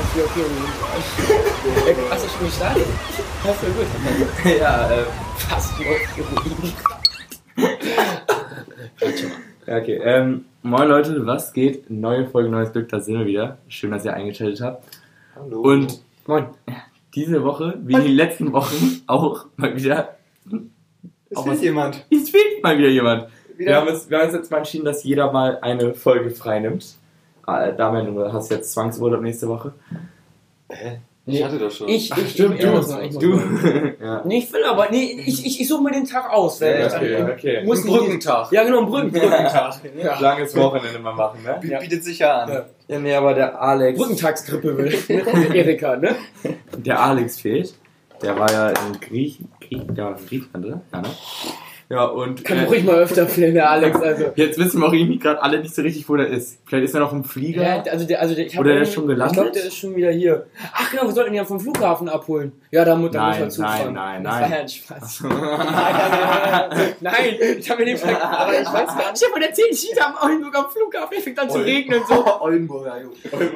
ist wieder okay. Äh, Hast du schon gestartet? Hast du gut. ja, äh, Fast ja, okay. Ähm, moin Leute, was geht? Neue Folge, neues Glück, da sind wir wieder. Schön, dass ihr eingeschaltet habt. Hallo. Und Moin. diese Woche, wie die letzten Wochen, auch mal wieder, es auch fehlt was- jemand. es fehlt mal wieder jemand. Wieder- Wir haben, uns, wir haben uns jetzt mal entschieden, dass jeder mal eine Folge freinimmt. Äh, Damian, du hast jetzt Zwangsurlaub nächste Woche. Hä? Ich hatte das schon. Ich, Ach, ich, stimmt, ich, du. ich muss Du. ja. Nee, ich will aber, nee, ich, ich, ich suche mir den Tag aus. wenn Ja, ich okay, okay. Muss Ein Brückentag. Ja, genau, ein Brücken, Brückentag. Ja. Langes Wochenende mal machen, ne? Bi- Bietet sich ja an. Ja. Ja, nee, aber der Alex. Brückentagsgrippe will. Mit Erika, ne? Der Alex fehlt. Der war ja in Griech, Griech, der war in Griechenland, oder? Ja, ne? Ja, und. Kann äh, ruhig mal öfter fehlen, der Alex. Also. Jetzt wissen wir auch irgendwie gerade alle nicht so richtig, wo der ist. Vielleicht ist er noch im Flieger. Ja, also der, also der, ich hab Oder der ist schon gelandet? Ich glaube, der ist schon wieder hier. Ach genau, wir sollten ihn ja vom Flughafen abholen. Ja, da, da muss Nein, man zufahren. nein, nein, das nein. war ja ein Spaß. nein, nein, nein, nein, ich habe mir den Fall, aber ich weiß gar nicht. Ich habe von erzählt, ich am Oldenburg am Flughafen, es fängt an zu regnen und so. Oldenburger, jo.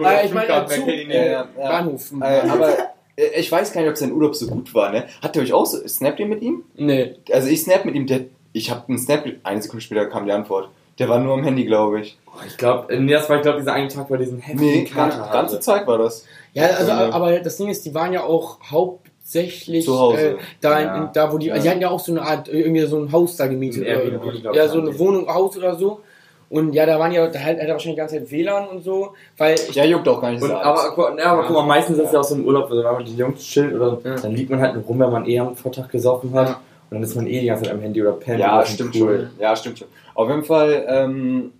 Äh, ich meine, Flughafen, Zug, ja. Bahnhof. Äh, aber äh, ich weiß gar nicht, ob sein Urlaub so gut war, ne? Habt ihr euch auch so, snappt ihr mit ihm? Nee. Also ich snap mit ihm, der, ich hab einen Snap, eine Sekunde später kam die Antwort. Der war nur am Handy, glaube ich. Ich glaube, nee, das war, ich glaube, dieser eine Tag, wo er diesen heftigen Nee, ganze, ganze Zeit war das. Ja, also, Ja. aber das Ding ist, die waren ja auch hauptsächlich Zu Hause. Äh, da, Ja. in, da, wo die, Ja. also die hatten ja auch so eine Art, äh, irgendwie so ein Haus da gemietet. Ein oder- Airbnb, glaub ja, so eine. Wohnung, Haus oder so. Und ja, da waren ja, da hat, hat er wahrscheinlich die ganze Zeit WLAN und so, weil ich, Ja, juckt auch gar nicht so aber, alles. gu- ja, aber guck mal, meistens ist es ja auch so im Urlaub, also wenn man die Jungs chillt oder Ja. dann liegt man halt rum, wenn man eh am Vortag gesoffen hat. Ja. Und dann ist man eh die ganze Zeit am Handy oder pennt. Ja, stimmt cool. schon. Ja, stimmt schon. Auf jeden Fall, ähm,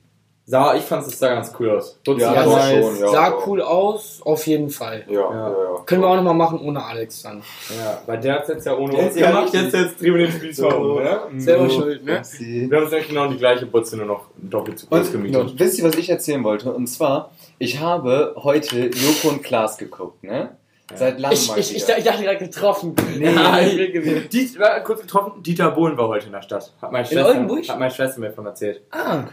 Sah, ich fand es sah ganz cool aus. Ja, Ja, doch nice. schon, ja. sah cool aus, auf jeden Fall. ja, ja, Ja. ja. Können wir auch nochmal machen ohne Alex dann. Ja, weil der hat es jetzt ja ohne uns ja gemacht, jetzt jetzt drehen wir den Spiel So. so, ne? Selber Mhm. schuld, ne? Wir haben uns eigentlich genau die gleiche Butze, nur noch doppelt zu groß Und, gemietet. und wisst ihr, was ich erzählen wollte? Und zwar, ich habe heute Joko und Klaas geguckt, ne? Seit langem Ich, mal ich, ich, ich dachte gerade getroffen. Nee, Ja, ich. Diet, war kurz getroffen, Dieter Bohlen war heute in der Stadt. Hat meine Schwester, Oldenburg? Hat meine Schwester mir von erzählt. Ah.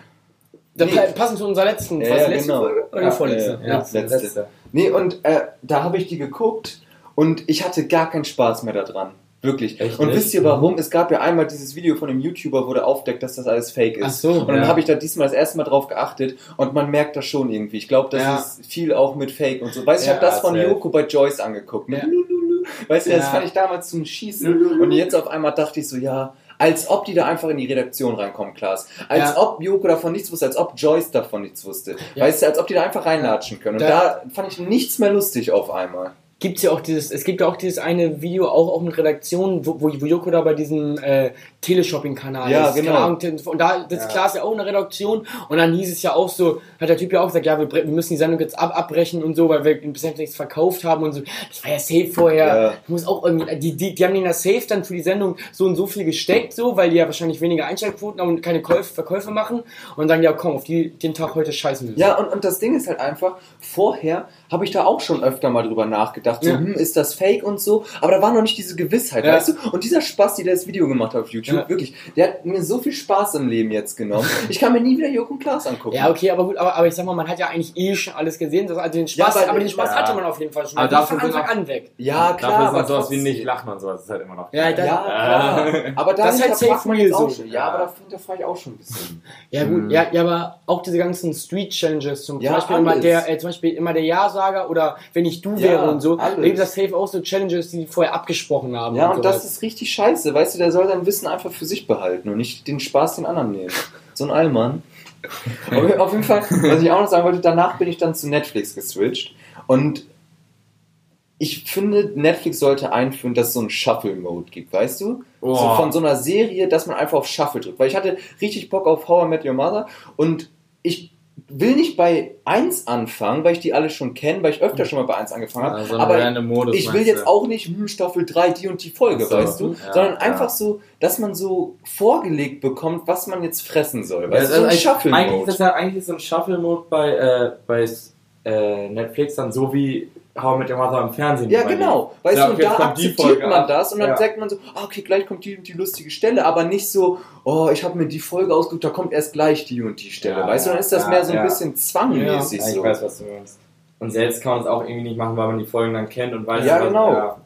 Dann Nee. passend zu unserer letzten, Ja, ja, letzte genau. Folge? Oder Ja, vorletzte? ja, ja. letzte. Nee, und äh, da habe ich die geguckt und ich hatte gar keinen Spaß mehr daran. Wirklich. Echt und nicht? wisst ihr warum? Es gab ja einmal dieses Video von dem YouTuber, wo der aufdeckt, dass das alles fake ist. Ach so, und dann ja. habe ich da diesmal das erste Mal drauf geachtet und man merkt das schon irgendwie. Ich glaube, das Ja. ist viel auch mit Fake und so. Weißt du, ich Ja, habe das von. Joko bei Joyce angeguckt. Lululu. Weißt du, das fand ich damals zum Schießen. Und jetzt auf einmal dachte ich so, ja, als ob die da einfach in die Redaktion reinkommen, Klaas. Als Ja. ob Joko davon nichts wusste, als ob Joyce davon nichts wusste. Ja. Weißt du, als ob die da einfach reinlatschen können. Und Da- da, fand ich nichts mehr lustig auf einmal. Gibt's ja auch dieses, es gibt ja auch dieses eine Video auch, auch mit Redaktion, wo, wo wo Joko da bei diesem äh, Teleshopping-Kanal Ja, ist. genau. Ahnung, und da, das Ja. klar ist ja auch eine Redaktion und dann hieß es ja auch so, hat der Typ ja auch gesagt, ja, wir, wir müssen die Sendung jetzt ab, abbrechen und so, weil wir bisher nichts verkauft haben und so. Das war ja safe vorher. Ja. Muss auch irgendwie, die, die, die haben den ja safe dann für die Sendung so und so viel gesteckt, so, weil die ja wahrscheinlich weniger Einschaltquoten haben und keine Käufe, Verkäufe machen und sagen, ja, komm, auf die, den Tag heute scheißen wir. Ja, und, und das Ding ist halt einfach, vorher habe ich da auch schon öfter mal drüber nachgedacht, so, Ja. hm, ist das fake und so, aber da war noch nicht diese Gewissheit, Ja. weißt du? Und dieser Spasti, der das Video gemacht hat auf YouTube, Ja. wirklich, der hat mir so viel Spaß im Leben jetzt genommen. Ich kann mir nie wieder Joko und Klaas angucken. Ja, okay, aber gut, aber, aber ich sag mal, man hat ja eigentlich eh schon alles gesehen. Das, also den Spaß, Ja, aber- aber den Spaß ja. hatte man auf jeden Fall schon. Aber dafür von Anfang auch- an weg. Ja, klar, Dafür ist aber halt sowas wie nicht lachen und sowas, das ist halt immer noch. Ja, das, Ja, klar. Aber da Das ist halt safe man real jetzt auch so. schon. Ja, aber da hinterfrage ich auch schon ein bisschen. ja gut, Mhm. ja, ja, aber auch diese ganzen Street Challenges, zum, Ja, Beispiel immer der, äh, zum Beispiel immer der Ja-Sager oder wenn ich du Ja, wäre und so, alles. da gibt es safe auch so Challenges, die die vorher abgesprochen haben. Ja, und sowas. das ist richtig scheiße. Weißt du, der soll sein Wissen einfach für sich behalten und nicht den Spaß den anderen nehmen. So ein Allmann. auf, auf jeden Fall, was ich auch noch sagen wollte, danach bin ich dann zu Netflix geswitcht und ich finde, Netflix sollte einführen, dass es so einen Shuffle-Mode gibt, weißt du? Oh. So von so einer Serie, dass man einfach auf Shuffle drückt. Weil ich hatte richtig Bock auf How I Met Your Mother und ich will nicht bei 1 anfangen, weil ich die alle schon kenne, weil ich öfter schon mal bei 1 angefangen habe. Ja, so ein aber Modus, ich will jetzt auch nicht hm, Staffel 3 die und die Folge, so. weißt du? Ja, Sondern ja. einfach so, dass man so vorgelegt bekommt, was man jetzt fressen soll. Ja, Weißt das du, so ein ist eigentlich, ist Shuffle-Mode. das ja, eigentlich so ein Shuffle-Mode bei, äh, bei äh, Netflix dann so wie How I Met Your Mother im Fernsehen. Ja, genau. Weißt Ja, du, da akzeptiert man das und dann Ja. sagt man so, ah, okay, gleich kommt die und die lustige Stelle, aber nicht so, oh, ich habe mir die Folge ausgeguckt, da kommt erst gleich die und die Stelle. Ja, weißt du, dann ist das mehr so ein bisschen zwangmäßig Ja, ich so. weiß, was du meinst. Und selbst kann man es auch irgendwie nicht machen, weil man die Folgen dann kennt und weiß, Ja, was- genau.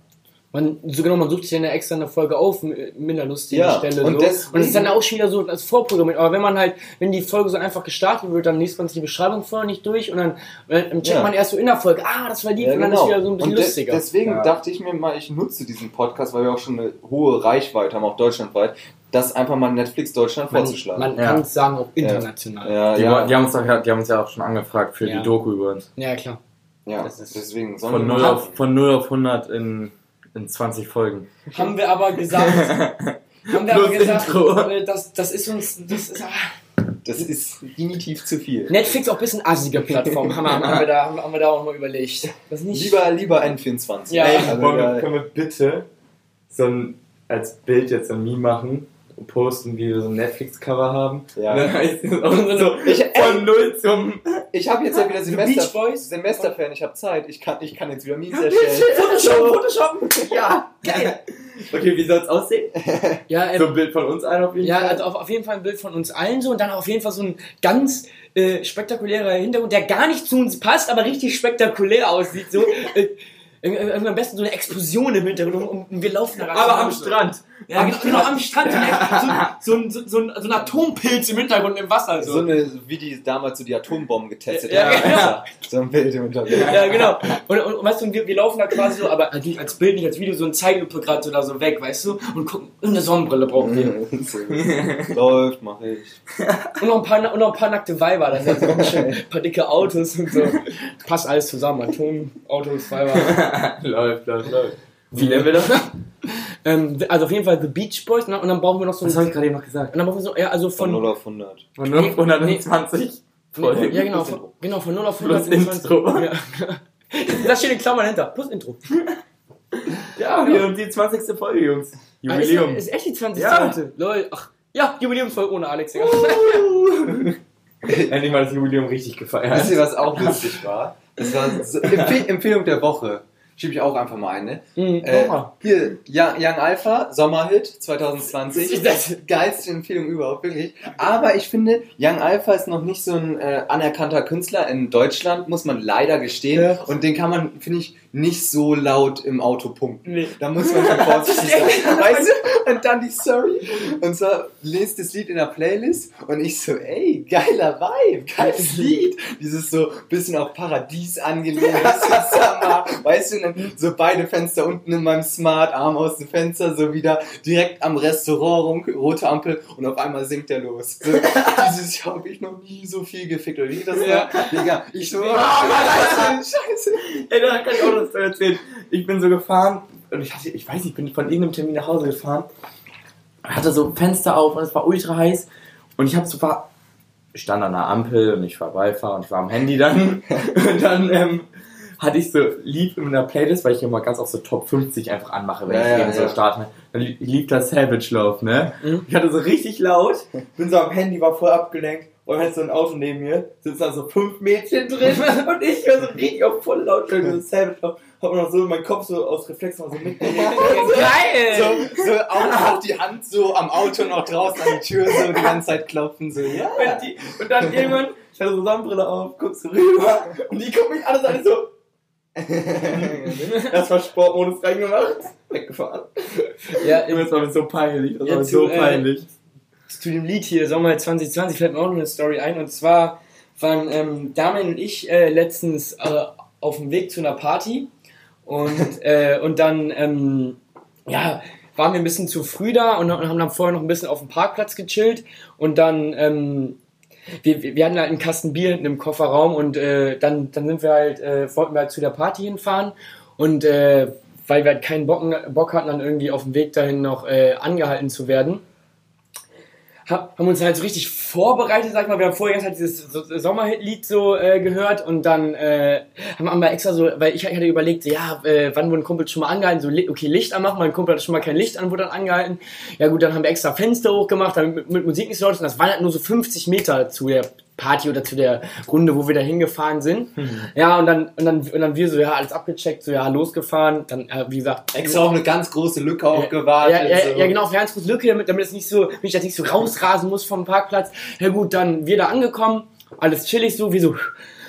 Man, so genau, man sucht sich dann ja extra eine Folge auf, m- mit einer lustigen Ja, Stelle. und so. deswegen- und es ist dann auch schon wieder so als Vorprogrammiert. Aber wenn man halt, wenn die Folge so einfach gestartet wird, dann liest man sich die Beschreibung vorher nicht durch und dann, äh, dann checkt Ja. man erst so in der Folge, ah, das war lieb, Ja, und dann genau. ist wieder so ein bisschen und lustiger. deswegen Ja. dachte ich mir mal, ich nutze diesen Podcast, weil wir auch schon eine hohe Reichweite haben, auch deutschlandweit, das einfach mal Netflix Deutschland man vorzuschlagen. man Ja. kann es sagen, auch international. ja, Die, ja, Die, haben uns ja- die haben uns ja auch schon angefragt für Ja. die Doku über uns. Ja, klar. ja, das ist- deswegen Von wir 0 mal- auf, von 0 auf 100 in, in 20 Folgen. Haben wir aber gesagt, haben wir Plus aber gesagt, Intro. äh, das, das ist uns, das ist, ah. Das ist definitiv zu viel. Netflix auch ein bisschen assige Plattform, haben, wir- haben, wir da, haben, haben wir da auch mal überlegt. Das nicht, Lieber, lieber N24. Ja. Ey, also, wollen wir, da- können wir bitte so ein, als Bild jetzt ein Meme machen und posten, wie wir so ein Netflix-Cover haben? Ja. Und dann heißt es auch so, Ich- von 0 zum... ich habe jetzt ja wieder Semester? Semesterferien, ich habe Zeit, ich kann, ich kann jetzt wieder Memes erstellen. Photoshop, Photoshop! Ja, Geil! Okay, wie soll es aussehen? Ja, ähm, So ein Bild von uns ein auf jeden Ja, Fall. also auf, auf jeden Fall ein Bild von uns allen so und dann auf jeden Fall so ein ganz äh, spektakulärer Hintergrund, der gar nicht zu uns passt, aber richtig spektakulär aussieht. So, äh, am besten so eine Explosion im Hintergrund und, und wir laufen da rein. aber am Strand. Ja, genau, genau am Strand. So, ein- so, ein- so, so, ein, so ein Atompilz im Hintergrund im Wasser. so So. eine, wie die damals so die Atombomben getestet Ja, haben. genau. So ein Bild im Hintergrund. Ja, genau. Und, und, und weißt du, wir, wir laufen da quasi so, aber natürlich als Bild, nicht als Video, so ein Zeitlupe gerade so da so weg, weißt du? Und gucken, eine Sonnenbrille brauchen wir. Läuft, mach ich. Und noch ein paar, und noch ein paar nackte Weiber, das sind so ein paar dicke Autos und so. Passt alles zusammen, Atomautos, Weiber. läuft, läuft, läuft. Wie nennen wir das? Ähm, also auf jeden Fall The Beach Boys, ne? und dann brauchen wir noch so Was habe ein... ich gerade eben noch gesagt? Und dann brauchen wir so, ja, also Von von... 0 auf 100. Von 0 auf 120 Folgen. ja, genau, Plus von, genau, von 0 auf Plus 120. Intro. Ja. Das steht in Klammern hinter. Plus Intro. Ja, wir und die 20. Folge, Jungs. Jubiläum. Ah, Ist, ist echt die 20. Ja. heute. Lol. Ach, ja, Jubiläumsfolge ohne Alex. Digga. Endlich mal das Jubiläum richtig gefeiert. Wisst ihr, was auch lustig war? Das war so, Empfehl Empfehlung der Woche. Schiebe ich auch einfach mal ein, ne? Mhm. Äh, mal. hier, Young, Young Alpha, Sommerhit 2020. Das- Geilste Empfehlung überhaupt, wirklich. Aber ich finde, Young Alpha ist noch nicht so ein äh, anerkannter Künstler in Deutschland, muss man leider gestehen. Ja. Und den kann man, finde ich, nicht so laut im Auto punkten. Nee. Da muss man schon vorsichtig sein. Weißt du? Und dann die Sorry. Und zwar lest das Lied in der Playlist und ich so, ey, geiler Vibe, geiles Lied. Dieses so bisschen auf Paradies angelehnt. Summer. Weißt du, dann so beide Fenster unten in meinem Smart, Arm aus dem Fenster, so wieder direkt am Restaurant rum, rote Ampel und auf einmal singt er los. So, dieses Jahr habe ich noch nie so viel gefickt. Oder wie das Ja. Digga, ich so, Ah, scheiße, scheiße. Ey, da kann ich auch noch was erzählen. Ich bin so gefahren und ich hatte, ich weiß nicht, ich bin von irgendeinem Termin nach Hause gefahren. Hatte so Fenster auf und es war ultra heiß. Und ich habe so war, ich stand an der Ampel und ich war Beifahrer und ich war am Handy dann. und dann ähm, hatte ich so lieb in der Playlist, weil ich immer ganz oft so Top 50 einfach anmache, wenn Ja, ich ja, eben so ja. starte. Dann li- lief das Savage Love, ne? Mhm. Ich hatte so richtig laut, bin so am Handy, war voll abgelenkt und halt so ein Auto neben mir, sitzen da so fünf Mädchen drin und ich höre so richtig auf voll laut so Savage Love, hab mir noch so in meinen Kopf so aus Reflex noch so mitgenommen. Geil! So, so auch, auch die Hand so am Auto noch draußen an die Tür so die ganze Zeit klopfen, so, ja. Und, die, und dann irgendwann, ich hatte so Sonnenbrille auf, guckst du rüber und die gucken mich alle so an, so. Erstmal Sportmodus reingemacht, weggefahren. Ja, Das war mir so peinlich, das war Ja, zu, so äh, peinlich. Zu dem Lied hier, Sommer 2020, fällt mir auch noch eine Story ein. Und zwar waren ähm, Damian und ich äh, letztens äh, auf dem Weg zu einer Party. Und, äh, und dann, ähm, ja, waren wir ein bisschen zu früh da und haben dann vorher noch ein bisschen auf dem Parkplatz gechillt. Und dann, ähm, wir, wir hatten halt einen Kasten Bier hinten im Kofferraum und äh, dann, dann sind wir halt, äh, wollten wir halt zu der Party hinfahren. Und äh, weil wir halt keinen Bock, Bock hatten, dann irgendwie auf dem Weg dahin noch äh, angehalten zu werden, haben uns halt so richtig vorbereitet, sag ich mal. Wir haben vorher halt dieses so- Sommerhit-Lied so äh, gehört und dann äh, haben wir extra so, weil ich hatte überlegt, ja, äh, wann wurde ein Kumpel schon mal angehalten? So, okay, Licht anmachen, mein Kumpel hat schon mal kein Licht an, wurde dann angehalten. Ja gut, dann haben wir extra Fenster hochgemacht, damit mit, mit Musik nicht so laut ist. Und das waren halt nur so 50 Meter zu der Party oder zu der Runde, wo wir da hingefahren sind. Ja, und dann, und dann, und dann wir so, ja, alles abgecheckt, so, ja, losgefahren. Dann, äh, wie gesagt, Extra auch eine ganz große Lücke aufgewartet. ja, ja, so. ja, genau, auf eine ganz große Lücke, damit, damit es nicht so, wenn ich das nicht so rausrasen muss vom Parkplatz. Ja gut, dann wir da angekommen, alles chillig so, wie so,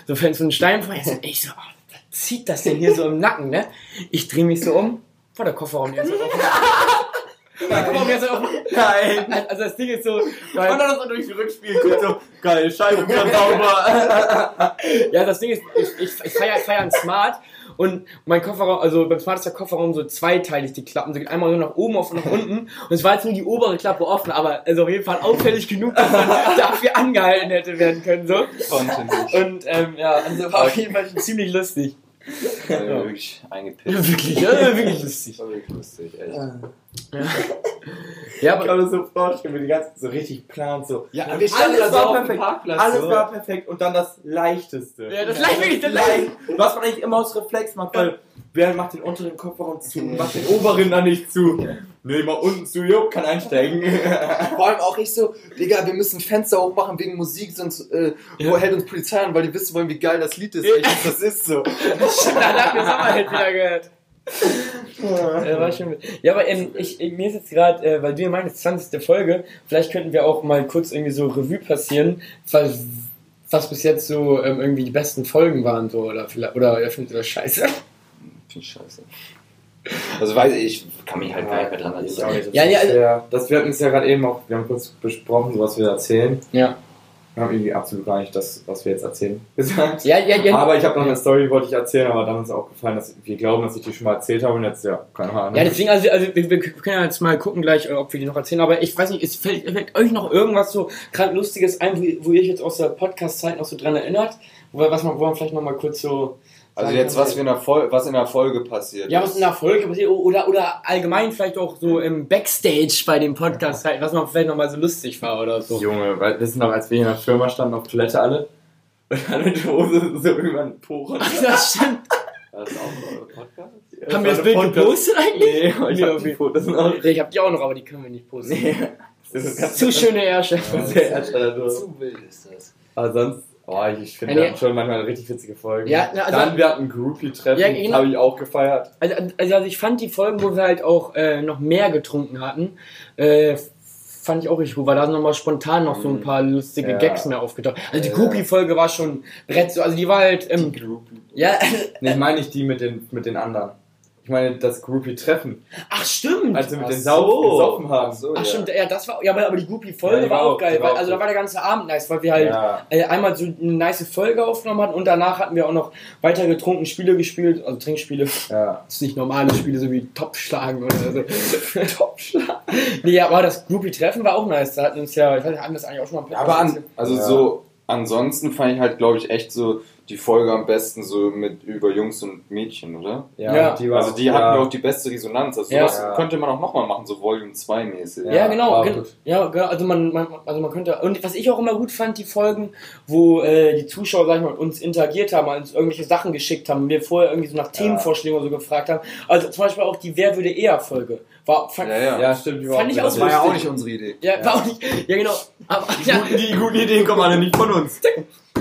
so fällt so ein Stein vor. Ich so, ich so, oh, zieht das denn hier so im Nacken, ne? Ich drehe mich so um, vor der Kofferraum, der ist so offen. Der Kofferraum, der ist so. Nein. Also das Ding ist so, Und weil, dann ist er durch die Rückspiel guckt so, geil, Scheibe wieder sauber. ja, das Ding ist, ich, ich, ich feiere feier einen Smart und mein Kofferraum, also beim Smart ist der Kofferraum so zweiteilig, die Klappen, so geht einmal so nach oben auf und nach unten und es war jetzt nur die obere Klappe offen, aber also auf jeden Fall auffällig genug, dass man dafür angehalten hätte werden können, so. Und, ähm, ja, also war auf jeden Fall schon ziemlich lustig. Ja, wirklich eingepisst. Ja, wirklich, ja, wirklich lustig. War wirklich lustig, echt. Ja, Ich aber, kann mir so vorstellen, wie die ganze so richtig plant, so. Ja, alles war perfekt. Alles war perfekt und dann das Leichteste. Ja, das leicht wirklich, das Leicht. Was man eigentlich immer aus Reflex macht, weil wer macht den unteren Kofferraum zu und macht den oberen dann nicht zu. Nee, mal unten zu, jo, kann einsteigen. Vor allem auch ich so, Digga, wir müssen Fenster hochmachen wegen Musik, sonst äh, wo hält uns Polizei an, weil die wissen wollen, wie geil das Lied ist. Ja. Das ist so. da hat mir Sommerhit wieder gehört. Ja, war schon, ja, aber ähm, ich, mir ist jetzt gerade, äh, weil du ja meinst, 20. Folge, vielleicht könnten wir auch mal kurz irgendwie so Revue passieren, was, was bis jetzt so ähm, irgendwie die besten Folgen waren, so, oder vielleicht, oder ihr findet ihr das scheiße? Finde ich scheiße. Also weiß ich, ich kann mich halt gar nicht mehr dran erinnern. Ja, ja, also- sehr- das wir hatten es ja gerade eben auch, wir haben kurz besprochen, so was wir erzählen. Ja. Wir haben irgendwie absolut gar nicht das, was wir jetzt erzählen, gesagt. Ja, ja, ja. Aber ich habe noch eine Story, wollte ich erzählen, aber dann ist auch gefallen, dass wir glauben, dass ich die schon mal erzählt habe und jetzt, ja, keine Ahnung. Ja, deswegen, also, also wir, wir können ja jetzt mal gucken gleich, äh, ob wir die noch erzählen, aber ich weiß nicht, es fällt, fällt euch noch irgendwas so gerade Lustiges ein, wo, wo ihr euch jetzt aus der Podcast-Zeit noch so dran erinnert? Wo, was man, wo man vielleicht noch mal kurz so. Also jetzt, was, in der Folge, was in der Folge passiert Ja, was in der Folge passiert, oder, oder allgemein vielleicht auch so im Backstage bei dem Podcast, halt, was noch vielleicht noch mal so lustig war oder so. Junge, weil das ist noch, als wir hier in der Firma standen auf Toilette alle und dann mit Hose so irgendwann poren. Ach, das stimmt. Das ist auch ein Podcast? Haben wir das Bild gepostet eigentlich? Nee, ich Nee, hab die Fotos noch. Ich hab die auch noch, aber die können wir nicht posten. Nee, das ist Zu schöne Ärsche. erstellend. Zu wild ist das. Aber sonst, oh, ich finde, wir hatten schon manchmal richtig witzige Folgen. Ja, na, also- Dann, wir hatten ein Groupie-Treffen, Ja, genau. habe ich auch gefeiert. Also, also, also ich fand die Folgen, wo wir halt auch äh, noch mehr getrunken hatten, äh, fand ich auch richtig gut, weil da sind nochmal spontan noch so ein paar lustige Ja. Gags mehr aufgetaucht. Also die. Groupie-Folge war schon Brett, so, also die war halt, ähm, ja, Nee, ich meine nicht die mit den, mit den anderen. Ich meine das Groupie-Treffen, ach stimmt. als wir mit Ach den so. Saufen gesoffen haben. Ach so, Ach ja. stimmt, ja, das war, ja, aber, die Groupie-Folge Ja, war war auch geil, war weil, auch also da war der ganze Abend nice, weil wir halt Ja. äh, einmal so eine nice Folge aufgenommen hatten und danach hatten wir auch noch weiter getrunken, Spiele gespielt, also Trinkspiele. Ja. Das ist nicht normale Spiele, so wie Topfschlagen oder so. Topfschlagen. Nee, aber das Groupie-Treffen war auch nice. Da hatten uns ja, ich weiß nicht, haben wir das eigentlich auch schon mal Ja, aber an, also Ja. so, ansonsten fand ich halt, glaube ich, echt so die Folge am besten so mit über Jungs und Mädchen, oder? Ja, Ja. die war Also die ja. hatten auch die beste Resonanz. Also Ja. Ja. könnte man auch nochmal machen, so Volume 2 mäßig. Ja, Ja, genau. gen- gut. Ja, genau. Also man, man, also man könnte. Und was ich auch immer gut fand, die Folgen, wo äh, die Zuschauer, sag ich mal, uns interagiert haben, uns irgendwelche Sachen geschickt haben, wir vorher irgendwie so nach Themenvorschlägen oder so gefragt haben. Also zum Beispiel auch die Wer würde eher Folge. War, fand, Ja, ja. Ja, stimmt. Die war Fand ich auch Das war ja auch nicht unsere Idee. Ja, war auch nicht. Ja, genau. Aber, ja, Die, die guten Ideen kommen alle nicht von uns.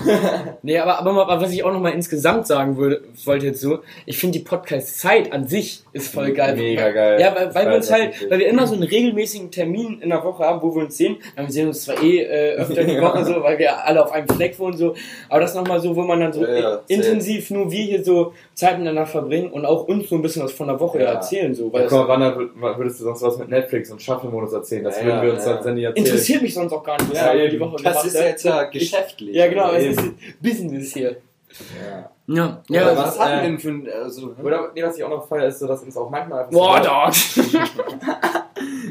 nee, aber, aber, aber was ich auch nochmal insgesamt sagen würde, wollte jetzt so, ich finde die Podcast-Zeit an sich ist voll geil. Mega geil. Ja, weil, weil wir uns halt, weil wir immer so einen regelmäßigen Termin in der Woche haben, wo wir uns sehen. Wir sehen uns zwar eh äh, öfter die Woche so, weil wir alle auf einem Fleck wohnen so, aber das nochmal so, wo man dann so Ja, ja, intensiv nur wir hier so Zeit miteinander verbringen und auch uns so ein bisschen was von der Woche Ja. erzählen so, Ja, weil guck mal, wann würdest du sonst was mit Netflix und Shuffle-Modus erzählen? Das Ja, würden wir uns ja. dann das erzählen. interessiert mich sonst auch gar nicht, was Ja, die Woche Das gemacht ist haben. jetzt ja Ich- geschäftlich. Ja, genau, es ist Business hier. Ja. Ja, Ja, ja, was, was, hatten äh, wir denn für ein. Also, Oder, nee, was ich auch noch feiere, ist so, dass uns auch manchmal einfach Boah, so, Dog!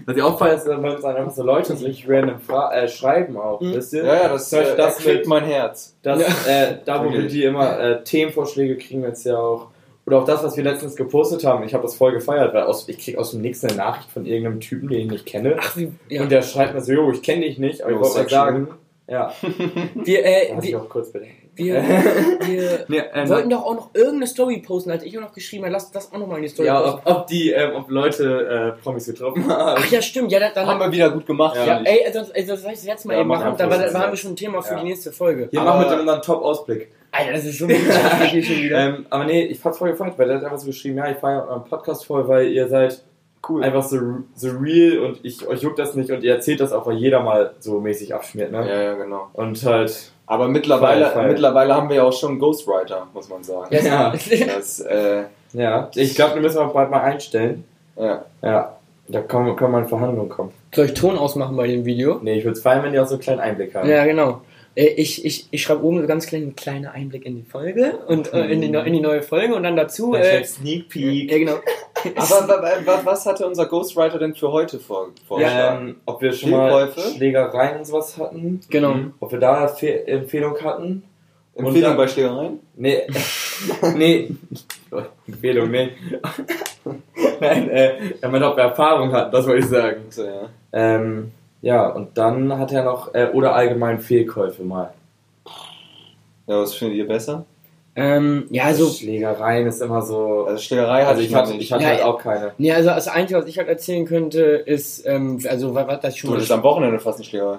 Was ich ist, wenn dann einfach so Leute so richtig random fra äh, schreiben auch, Mhm. wisst ihr? ja, ja, das, Beispiel äh, das das kriegt mein Herz. Das, äh, da wo wir Wirklich. die immer äh, Themenvorschläge kriegen wir jetzt ja auch. Oder auch das, was wir letztens gepostet haben. Ich habe das voll gefeiert, weil aus, ich krieg aus dem nächsten eine Nachricht von irgendeinem Typen, den ich nicht kenne. Ach, ja. Und der schreibt mir so, jo, ich kenne dich nicht, aber ich wollte mal sagen. Ja, wir, äh, wir, auch kurz bedenken. Wir, wir Nee, ähm, wollten doch auch noch irgendeine Story posten, als ich auch noch geschrieben habe, lass das auch noch mal in die Story ja, posten. ob, ob die, ähm, ob Leute äh, Promis getroffen haben. Ach ja, stimmt, ja, dann, dann Haben wir wieder gut gemacht. Ja. ja, ey, das, ey, das soll ich jetzt mal Ja, eben mach machen, da, war- das haben wir schon ein Thema für Ja. die nächste Folge. Hier machen wir unseren Top-Ausblick. Alter, das ist wirklich schon wieder. Ähm, aber nee, ich hab's voll gefreut, weil der hat einfach so geschrieben, ja, ich feiere euren Podcast voll, weil ihr seid Cool. einfach so, so real und ich, euch juckt das nicht und ihr erzählt das auch, weil jeder mal so mäßig abschmiert, ne? Ja, ja, genau. Und halt, Aber mittlerweile, Fall, Fall. mittlerweile haben wir ja auch schon einen Ghostwriter, muss man sagen. Ja. Das, äh, ja, ich glaube, da müssen wir bald mal einstellen. ja. Ja, da kann, kann man in Verhandlungen kommen. Soll ich Ton ausmachen bei dem Video? Nee, ich würde es feiern, wenn die auch so einen kleinen Einblick haben. Ja, genau. Äh, Ich, ich, ich schreibe oben so ganz klein, ein kleiner Einblick in die Folge und äh, in, die, neu- in die neue Folge und dann dazu. Äh, Sneak ja, genau. Aber wa- wa- wa- was hatte unser Ghostwriter denn für heute vor, vorgeschlagen? Ähm, ob wir schon mal? Schlägereien und sowas hatten. Genau. Ob wir da eine Fe Empfehlung hatten. Empfehlung dann- bei Schlägereien? Nee. nee. Empfehlung, nee. Nein, äh, er meinte, ob wir Erfahrung hatten, das wollte ich sagen. So, ja. Ähm, ja, und dann hat er noch, äh, oder allgemein Fehlkäufe mal. ja, was findet ihr besser? Ähm, ja, also, Schlägereien ist immer so. Also Schlägerei hatte Also ich hatte, ich hatte Ja, halt ja. auch keine. nee, also das Einzige, was ich halt erzählen könnte, ist, ähm, also was, was das schon du hattest am Wochenende fast eine Schlägerei.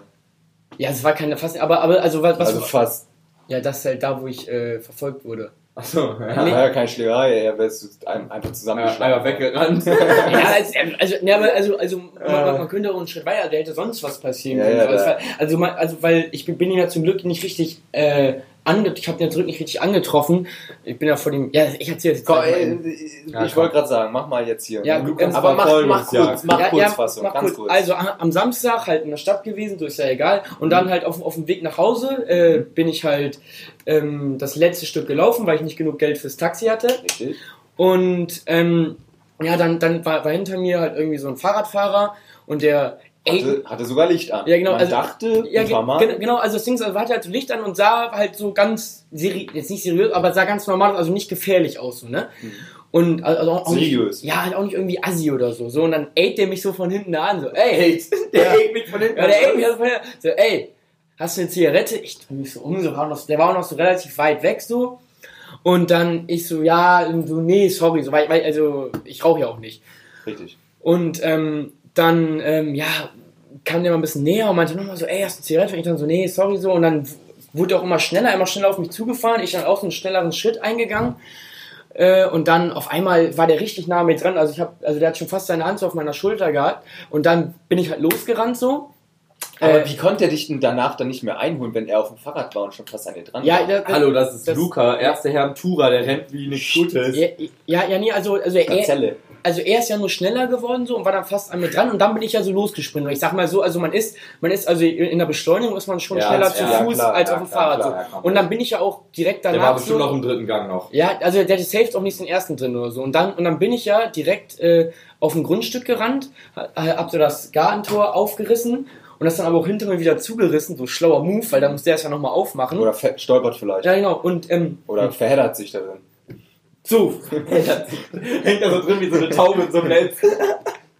Ja, es war keine fast, aber, aber also was, was Also fast. ja, das ist halt da, wo ich äh, verfolgt wurde. Achso, Ja, ja. Nee. war ja keine Schlägerei, er wärst du einfach Ja, zusammengeschlagen. einfach weggerannt. ja, es, also, ne, aber also, also man, Äh. man, man könnte auch einen Schritt weiter, der hätte sonst was passieren Ja, können. ja, So, es ja. war- also, man, also, weil ich bin, ja zum Glück nicht richtig äh, ange, ich habe den zurück nicht richtig angetroffen. Ich bin ja vor dem, ja, ich erzähle jetzt Komm, ey, ich Ja, ich komm. wollte gerade sagen, mach mal jetzt hier. Ja, Du kannst aber mach- voll mach kurz, mach ja, Kurzfassung, mach ganz kurz. kurz. Also am, am Samstag halt in der Stadt gewesen, so ist ja egal. Und dann halt auf, auf dem Weg nach Hause äh, bin ich halt ähm, das letzte Stück gelaufen, weil ich nicht genug Geld fürs Taxi hatte. Richtig. Und ähm, ja, dann, dann war, war hinter mir halt irgendwie so ein Fahrradfahrer und der Hatte, hatte sogar Licht an. Ja, genau, Man also- dachte, ja, ge genau, also das Ding ist, also hatte halt so Licht an und sah halt so ganz seri jetzt nicht seriös, aber sah ganz normal, aus, also nicht gefährlich aus, so, ne? Und also auch, auch nicht, Seriös. ja, halt auch nicht irgendwie assi oder so. So, und dann ate der mich so von hinten an, so, ey, Der Ja. hängt mich von hinten. ja, der ate mich also von hinten, so, ey, hast du eine Zigarette? Ich dreh mich so um, so, war noch, der war auch noch so relativ weit weg, so. Und dann ich so, ja, so, nee, sorry, so, weil, weil also, ich rauche ja auch nicht. Richtig. Und ähm, dann, ähm, ja, kam der mal ein bisschen näher und meinte nochmal so, ey, hast du eine Zigarette? Und ich dann so, nee, sorry, so. Und dann wurde er auch immer schneller, immer schneller auf mich zugefahren. Ich dann auch so einen schnelleren Schritt eingegangen. Äh, und dann auf einmal war der richtig nah mit dran. Also ich habe, also der hat schon fast seine Hand so auf meiner Schulter gehabt. Und dann bin ich halt losgerannt so. Aber Äh, wie konnte er dich denn danach dann nicht mehr einholen, wenn er auf dem Fahrrad war und schon fast an dir dran Ja, war? das, Hallo, das ist Das- Luca, erster Herr Tura, der rennt wie nichts Gutes. ja, ja, ja, nee, also, also er. Also er ist ja nur schneller geworden so und war dann fast an mir dran und dann bin ich ja so losgesprintet. Ich sag mal so, also man ist, man ist also in der Beschleunigung ist man schon Ja, schneller zu ja, Fuß klar, als ja, auf dem klar, Fahrrad klar, so. und dann bin ich ja auch direkt Der danach war bestimmt so, noch im dritten Gang noch. ja, also der hatte safe auch nicht den ersten drin oder so und dann und dann bin ich ja direkt äh, auf ein Grundstück gerannt, ha- hab so das Gartentor aufgerissen und das dann aber auch hinter mir wieder zugerissen, so schlauer Move, weil da muss der es ja nochmal aufmachen. Oder stolpert vielleicht. ja, genau. Und ähm, Oder verheddert sich darin. So, hängt da so drin wie so eine Taube in so einem Netz.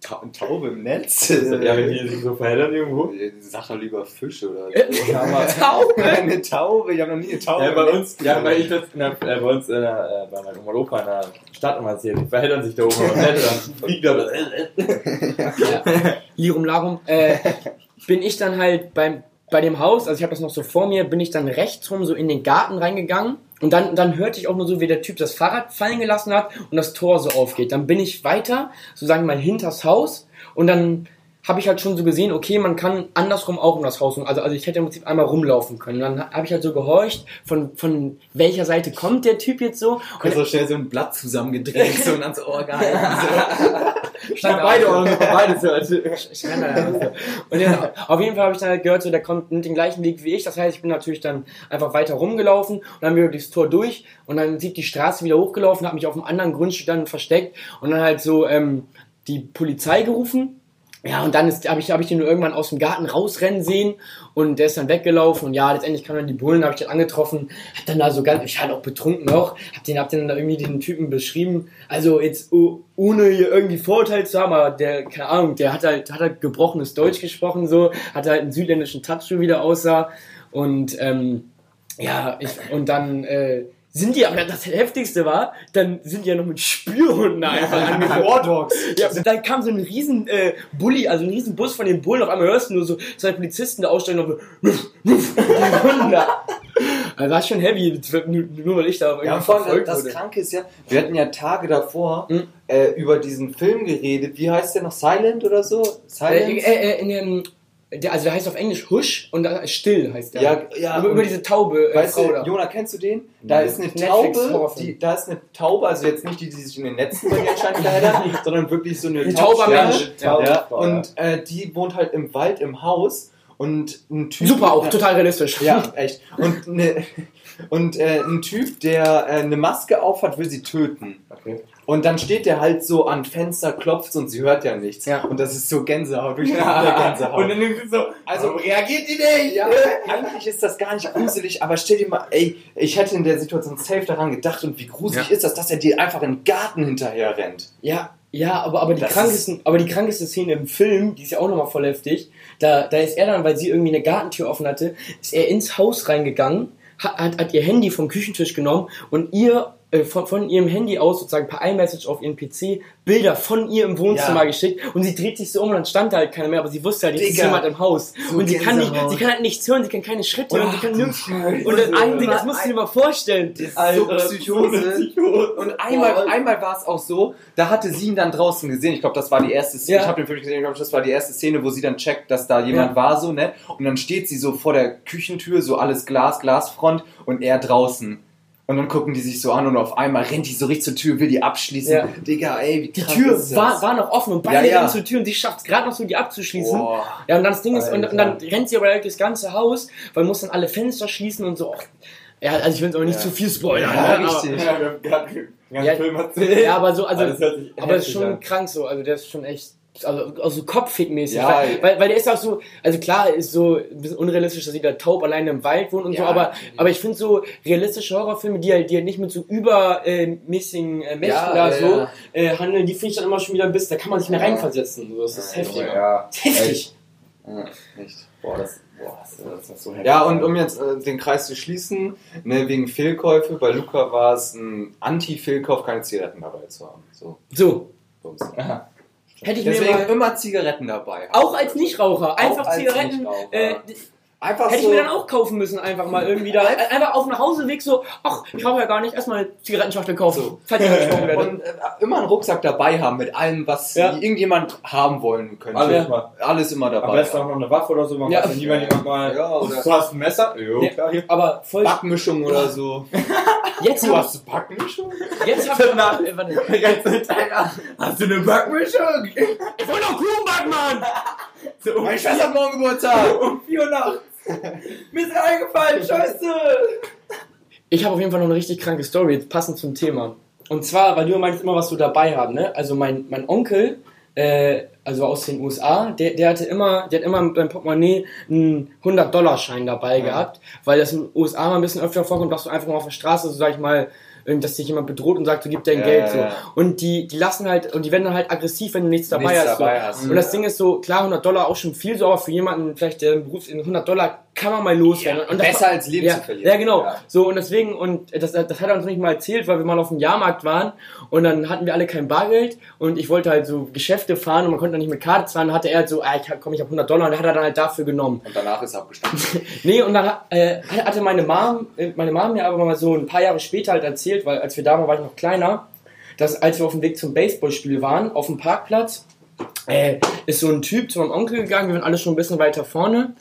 Ta ein Taube im Netz? Ja, wenn die sich so verheddern irgendwo. Sag doch lieber Fische oder so. Taube? eine Taube? Ich habe noch nie eine Taube Ja, bei im uns, ja, weil ich das in der, äh, bei uns in der, äh, bei meinem Oma und Opa in der Stadt immer erzählt, die verheddern sich da oben am Netz, dann fliegt da was. ja, Lirum Larum, äh, bin ich dann halt beim, bei dem Haus, also ich habe das noch so vor mir, bin ich dann rechts rum so in den Garten reingegangen und dann, dann hörte ich auch nur so, wie der Typ das Fahrrad fallen gelassen hat und das Tor so aufgeht. Dann bin ich weiter, so sagen wir mal, hinters Haus und dann habe ich halt schon so gesehen, okay, man kann andersrum auch um das Haus rum. Also, also ich hätte im Prinzip einmal rumlaufen können. Dann habe ich halt so gehorcht, von, von welcher Seite kommt der Typ jetzt so. Kurz so schnell so ein Blatt zusammengedreht so und dann so, oh geil. Stand beide Ohren, beides hört. Und ja, auf jeden Fall habe ich dann halt gehört, so, der kommt mit dem gleichen Weg wie ich. Das heißt, ich bin natürlich dann einfach weiter rumgelaufen und dann wieder durchs Tor durch und dann sieht die Straße wieder hochgelaufen, habe mich auf einem anderen Grundstück dann versteckt und dann halt so ähm, die Polizei gerufen. Ja, und dann habe ich, hab ich den nur irgendwann aus dem Garten rausrennen sehen und der ist dann weggelaufen und ja, letztendlich kamen dann die Bullen, habe ich den angetroffen, hab dann da so ganz, ich hatte auch betrunken noch, hab den, hab den da irgendwie den Typen beschrieben, also jetzt oh, ohne hier irgendwie Vorurteil zu haben, aber der, keine Ahnung, der hat halt, hat halt gebrochenes Deutsch gesprochen so, hatte halt einen südländischen Touch, wie der aussah. Und ähm, ja, ich, und dann äh, sind die, aber das Heftigste war, dann sind die ja noch mit Spürhunden einfach angekommen. War Dogs. Ja, dann kam so ein riesen äh, Bulli, also ein riesen Bus von den Bullen, auf einmal hörst du nur so zwei Polizisten da aussteigen und so, die Hunde. Also war schon heavy, nur, weil ich da Ja, vor allem das wurde. Kranke ist ja, wir hatten ja Tage davor Hm. äh, über diesen Film geredet. Wie heißt der noch? Silent oder so? Äh, Silent? äh, äh, in dem, der, also der heißt auf Englisch Hush und da, Still heißt der. Ja, ja, Über, über diese Taube äh, Weißt du. Jona, kennst du den? Da ist eine Taube, die, da ist eine Taube, also jetzt nicht die, die sich in den Netzen anscheinend sondern wirklich so eine Ein tauber. Mensch. Ja, Ja. und äh, die wohnt halt im Wald im Haus und ein Typ. Super auch, total realistisch. Ja, echt. Und, ne, und äh, ein Typ, der äh, eine Maske aufhat, will sie töten. Okay. Und dann steht der halt so an Fenster, klopft und sie hört ja nichts. Ja. Und das ist so Gänsehaut, durch der Gänsehaut. Und dann ist es so, Also- also reagiert die nicht? ja, eigentlich ist das gar nicht gruselig, aber stell dir mal, ey, ich hätte in der Situation safe daran gedacht und wie gruselig Ja. ist das, dass er dir einfach in den Garten hinterher rennt. Ja, ja, aber, aber, die Das krankesten, aber die krankeste Szene im Film, die ist ja auch nochmal voll heftig, da, da ist er dann, weil sie irgendwie eine Gartentür offen hatte, ist er ins Haus reingegangen, hat, hat, hat ihr Handy vom Küchentisch genommen und ihr äh, von, von ihrem Handy aus sozusagen per iMessage auf ihren PC Bilder von ihr im Wohnzimmer Ja. geschickt und sie dreht sich so um und dann stand da halt keiner mehr, aber sie wusste halt, jetzt ist jemand im Haus. So und sie kann, nicht, sie kann halt nichts hören, sie kann keine Schritte hören, sie kann nirgends. Und das, ein Ding, das musst du dir mal vorstellen. Also Psychose. Psychose. Und einmal, einmal war es auch so, da hatte sie ihn dann draußen gesehen. Ich glaube, das war die erste Szene. Ja. Ich habe den Film gesehen, ich glaube, das war die erste Szene, wo sie dann checkt, dass da jemand Ja. war, so, ne? Und dann steht sie so vor der Küchentür, so alles Glas, Glasfront und er draußen. Und dann gucken die sich so an und auf einmal rennt die so richtig zur Tür, will die abschließen. Ja. Digga, ey, wie Die Tür ist das? war, war noch offen und beide Ja, ja. rennen zur Tür und sie schafft es gerade noch so, die abzuschließen. Boah. Ja, und dann das Ding ist, und, und dann rennt sie aber halt das ganze Haus, weil man muss dann alle Fenster schließen und so. Ja, also ich will jetzt auch nicht Ja. zu viel spoilern. Ja, ne, richtig. Ja, wir haben gerade Ja. Film Aber, erzählt. ja, aber so, also, Aber aber ist schon an. krank so, also der ist schon echt, also, also kopfhickmäßig. Ja, weil, weil, weil der ist auch so, also klar, ist so ein bisschen unrealistisch, dass sie da taub alleine im Wald wohnt und so, Ja, aber, natürlich. aber ich finde so realistische Horrorfilme, die halt, die halt nicht mit so übermäßigen äh, Mächten Ja, da ja, so ja. Äh, handeln, die finde ich dann immer schon wieder ein bisschen, da kann man sich mehr Ja. reinversetzen. So, das ist Ja, heftig. Ja, Heftig. Ja, echt. Boah, das, boah, das, ist so heftig. Ja, und um jetzt äh, den Kreis zu schließen, ne, wegen Fehlkäufe, bei Luca war es ein Anti-Fehlkauf, keine Zigaretten dabei zu haben. So, So, bums. Aha. Hätte ich mir Deswegen mal, immer Zigaretten dabei. auch als Nichtraucher, einfach als Zigaretten, Nichtraucher. äh, Einfach Hätte ich so, mir dann auch kaufen müssen, einfach mal irgendwie da. Einfach auf dem Nachhauseweg so, ach, ich rauche ja gar nicht, erstmal eine Zigarettenschachtel kaufen. So. Falls ich angesprochen werde. und äh, immer einen Rucksack dabei haben mit allem, was Ja. irgendjemand haben wollen könnte. Alles Ja. mal. Alles immer Am dabei. besten auch noch eine Waffe oder so. Man Ja. weiß ja nie, wenn jemand mal. Ja, oder- du hast ein Messer? Jo, Ja. klar, hier. Aber voll. Backmischung oder so. Jetzt Du hast eine Backmischung? jetzt hab ich. Äh, warte. Hast du eine Backmischung? Ich wollte noch Kuchen backen, Mann! So, um, Meine Schwester hat morgen Geburtstag. um 4 Uhr nachts. Mir ist eingefallen, scheiße. Ich habe auf jeden Fall noch eine richtig kranke Story, passend zum Thema. Und zwar, weil du meinst immer, was du dabei haben, ne? Also mein, mein Onkel, äh, also aus den USA, der, der hatte immer, der hat immer beim Portemonnaie einen 100-Dollar-Schein dabei gehabt, weil das in den USA mal ein bisschen öfter vorkommt, dass du einfach mal auf der Straße, so sag ich mal, dass dich jemand bedroht und sagt, du gib dein Ja, Geld so. Und die, die lassen halt, und die werden dann halt aggressiv, wenn du nichts dabei Nichts hast. dabei so. hast. Und das Ding ist so, klar, 100 Dollar auch schon viel, so, aber für jemanden, vielleicht der im Beruf, 100 Dollar kann man mal loswerden. und das Besser war- als Leben ja, zu verlieren. Ja, genau. Ja. So, und deswegen, und das, das hat er uns nicht mal erzählt, weil wir mal auf dem Jahrmarkt waren und dann hatten wir alle kein Bargeld und ich wollte halt so Geschäfte fahren und man konnte dann nicht mit Karte zahlen. Dann hatte er halt so, ah, ich komm, ich habe 100 Dollar und der hat er dann halt dafür genommen. Und danach ist abgestanden. Nee, und dann äh, hatte meine Mom, äh, meine Mom mir aber mal so ein paar Jahre später halt erzählt, weil als wir da waren, war ich noch kleiner, dass als wir auf dem Weg zum Baseballspiel waren, auf dem Parkplatz, äh, ist so ein Typ zu meinem Onkel gegangen, wir waren alle schon ein bisschen weiter vorne.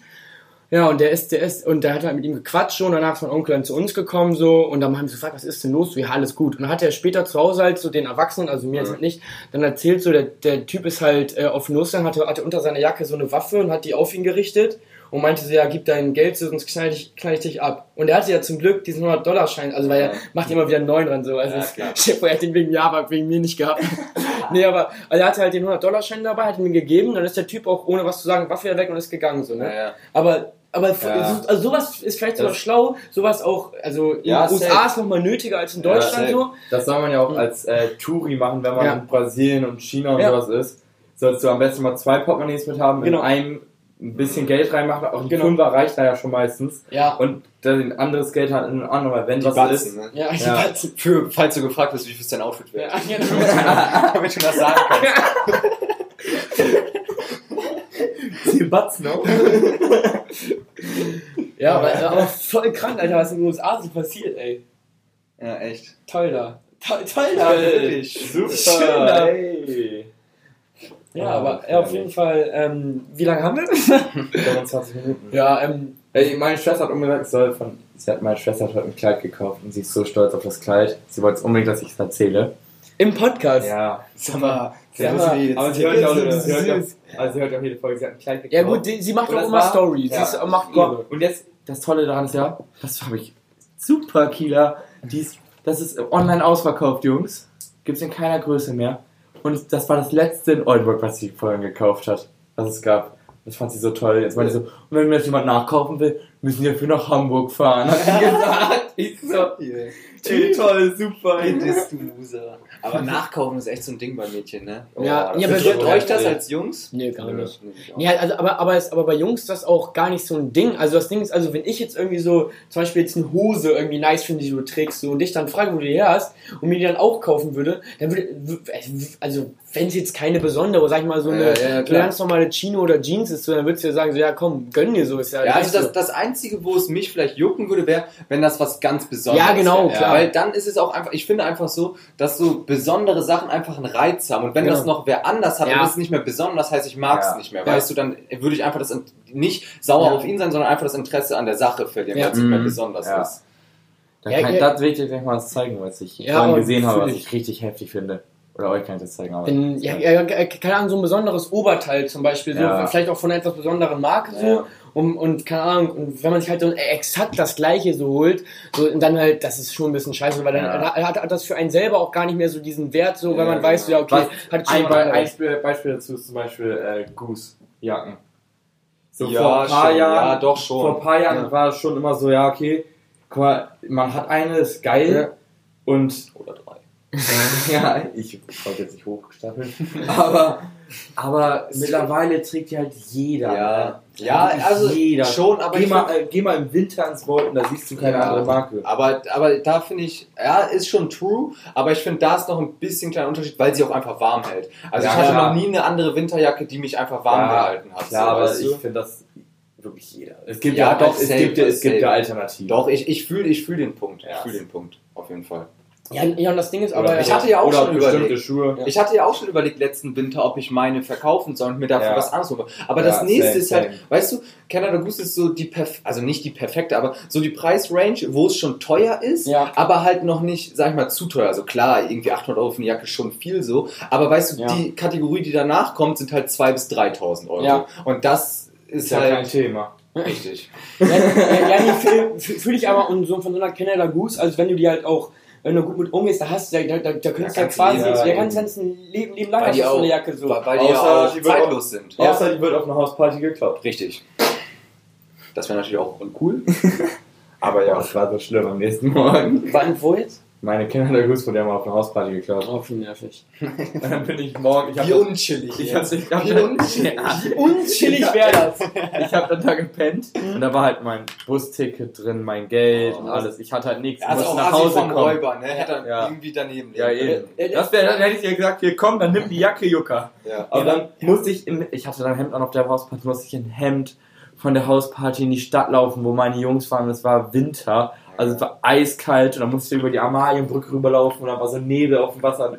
Ja, und der ist, der ist, und der hat halt mit ihm gequatscht schon, danach ist mein Onkel dann zu uns gekommen so, und dann haben sie gefragt, was ist denn los? Ja, alles gut. Und dann hat er später zu Hause halt so den Erwachsenen, also mir jetzt halt nicht, dann erzählt so, der, der Typ ist halt äh, auf Nusseln, hatte, hatte unter seiner Jacke so eine Waffe und hat die auf ihn gerichtet und meinte so, ja, gib dein Geld, so, sonst knall ich, knall ich dich ab. Und er hatte ja zum Glück diesen 100-Dollar-Schein, also weil er macht immer wieder einen neuen dran, so, also Ja. Chef, er hat den wegen Java, wegen mir nicht gehabt. nee, aber also er hatte halt den 100-Dollar-Schein dabei, hat ihn mir gegeben, dann ist der Typ auch ohne was zu sagen, Waffe weg und ist gegangen, so, ne? Ja, ja. Aber, aber Ja. so- also sowas ist vielleicht sogar Das- schlau, sowas auch, also in Ja, den USA safe. ist nochmal nötiger als in Ja, Deutschland safe. so. Das soll man ja auch Mhm. als äh, Touri machen, wenn man Ja. in Brasilien und China und Ja. sowas ist. Sollst du am besten mal zwei Portemonnaies mit haben, Genau. in einem ein bisschen Geld reinmachen, auch ein Genau. Fünfer reicht da ja schon meistens. Ja. Und dann ein anderes Geld hat in einem anderen, wenn Die was Batzen, ist. ne? Ja, Ja. Für, falls du gefragt hast, wie viel dein Outfit Ja, wert ja, Damit du das sagen kannst. Die Batzen auch. Ja, aber, aber voll krank, Alter, was in den USA so passiert, ey. Ja, echt. Toll da. Toll, toll da. Wirklich. Schön da. Hey. Ja, aber ja, auf jeden Fall, ähm, wie lange haben wir? 25 Minuten. ja, ähm, Ey, meine Schwester hat unbedingt soll von. Sie hat, meine Schwester hat heute ein Kleid gekauft und sie ist so stolz auf das Kleid. Sie wollte unbedingt, dass ich es erzähle. Im Podcast. Ja. Sag mal, Sag mal, Aber sie hört ja auch, sie hört also sie hört jede Folge, sie hat ein Kleid gekauft. Ja gut, die, sie macht Und auch immer war- Stories. Ja. Sie ist, macht ihre. Und jetzt, das Tolle daran ist ja, das habe ich super Kieler. Das ist online ausverkauft, Jungs. Gibt's in keiner Größe mehr. Und das war das letzte in Oldenburg, was sie vorhin gekauft hat, was es gab. Das fand sie so toll. Jetzt meinte sie so, und wenn mir jetzt jemand nachkaufen will, müssen wir dafür nach Hamburg fahren. Hat sie gesagt. Ich so, ey, toll, super. Bist du Loser. Aber nachkaufen ist echt so ein Ding bei Mädchen, ne? Ja, Oh, ja, aber Stört so- euch das als Jungs? Nee, gar nicht. Nee. Ja, also, aber, aber, ist, aber bei Jungs ist das auch gar nicht so ein Ding. Also das Ding ist, also wenn ich jetzt irgendwie so, zum Beispiel jetzt eine Hose irgendwie nice finde, die du trägst, so, und dich dann frage, wo du die her hast, und mir die dann auch kaufen würde, dann würde, also wenn es jetzt keine besondere, sag ich mal, so eine Ja, ja, ja, ganz normale Chino oder Jeans ist, so, dann würdest du ja sagen, so, ja komm, gönn dir so, ist ja, Ja, also das, so. das Einzige, wo es mich vielleicht jucken würde, wäre, wenn das was ganz Besonderes Ja, genau, wäre. klar. Weil dann ist es auch einfach, ich finde einfach so, dass so besondere Sachen einfach einen Reiz haben. Und wenn Genau. das noch wer anders hat Ja. und es nicht mehr besonders, heißt, ich mag es Ja. nicht mehr. Ja. Weißt du, dann würde ich einfach das nicht sauer Ja. auf ihn sein, sondern einfach das Interesse an der Sache verlieren, Ja. weil es nicht mehr Mhm. besonders Ja. ist. Da Ja, kann, ja. Das will ich dir gleich mal zeigen, was ich Ja, vorhin gesehen habe, was ich richtig heftig finde. Oder euch kann ich das zeigen. Aber Denn, ja, ja, ja, keine Ahnung, so ein besonderes Oberteil zum Beispiel, so, Ja. vielleicht auch von einer etwas besonderen Marke so. Ja. Und, und keine Ahnung, und wenn man sich halt so exakt das gleiche so holt, so, und dann halt, das ist schon ein bisschen scheiße, weil dann Ja. hat, hat das für einen selber auch gar nicht mehr so diesen Wert, so, weil Ja, man weiß, so, ja, okay, Was, hat schon ein, anderes. ein Spiel, Beispiel dazu ist zum Beispiel äh, Goose-Jacken. So Ja, vor ein paar schon. Jahren, Ja, doch schon. Vor ein paar Jahren Ja. war es schon immer so, ja, okay, guck mal, man hat eine, ist geil Ja. und. ja, ich wollte jetzt nicht hochstapeln, aber, aber mittlerweile trägt die halt jeder. Ja, ne? ja also jeder. schon, aber geh, ich mal, äh, geh mal im Winter ins und da siehst du keine Ja. andere Marke. Aber, aber da finde ich, ja, ist schon true, aber ich finde, da ist noch ein bisschen kleiner Unterschied, weil sie auch einfach warm hält. Also Ja, ich hatte noch nie eine andere Winterjacke, die mich einfach warm Ja, gehalten hat. Klar, so, aber weißt ich du? finde das wirklich jeder. Es gibt Ja, ja, doch, es safe, gibt, es gibt ja Alternativen. Doch, ich, ich fühle ich fühl den Punkt. Ja. Ich fühle den Punkt, auf jeden Fall. Ja, ja, und das Ding ist Oder aber, ich hatte ja auch oder schon überlegt. Schuhe. Ich hatte ja auch schon überlegt letzten Winter, ob ich meine verkaufen soll und mir dafür Ja. was anderes hole. Aber Ja, das nächste same, ist halt, same. weißt du, Canada Goose ist so die perf also nicht die perfekte, aber so die Preisrange, wo es schon teuer ist, Ja. aber halt noch nicht, sag ich mal, zu teuer. Also klar, irgendwie 800 Euro für eine Jacke ist schon viel so, aber weißt du, Ja. die Kategorie, die danach kommt, sind halt 2.000 bis 3.000 Euro. Ja. Und das ist Ist ja kein halt Thema. richtig. ja, ja, ja nee, fühle fühl ich aber und so von so einer Canada Goose, also wenn du die halt auch, wenn du gut mit umgehst, da hast du, da, da, da könntest du ja kannst du quasi, ja, ja, ganz, ganz ein Leben, Leben lang hast du so auch- eine Jacke so. Weil die Außer die wird zeitlos sind. Ja. Außer die wird auf einer Hausparty geklaut. Richtig. Das wäre natürlich auch cool. Aber ja, es war so schlimm am nächsten Morgen. Wann, wo jetzt? Meine Kinder der Guss wurde ja mal auf einer Hausparty geklaut. Oh, wie nervig. Dann bin ich morgen. Ich Wie hab, unchillig. ich hab, ich hab, Wie unchillig. Ja. Unchillig wäre das. ich hab dann da gepennt und da war halt mein Busticket drin, mein Geld Oh, und alles. Ich hatte halt nichts. Ich Also auch nach Hause vom kommen. Räuber, ne? Hätte er Ja. irgendwie daneben Ja, eben. Das wäre, dann hätte ich dir gesagt, hier komm, dann nimm die Jacke, Jucker. Ja. Aber dann musste ich, im, ich hatte dann ein Hemd an auf der Hausparty, musste ich ein Hemd von der Hausparty in die Stadt laufen, wo meine Jungs waren. Es war Winter, also es war eiskalt und dann musste ich über die Amalienbrücke rüberlaufen und da war so Nebel auf dem Wasser.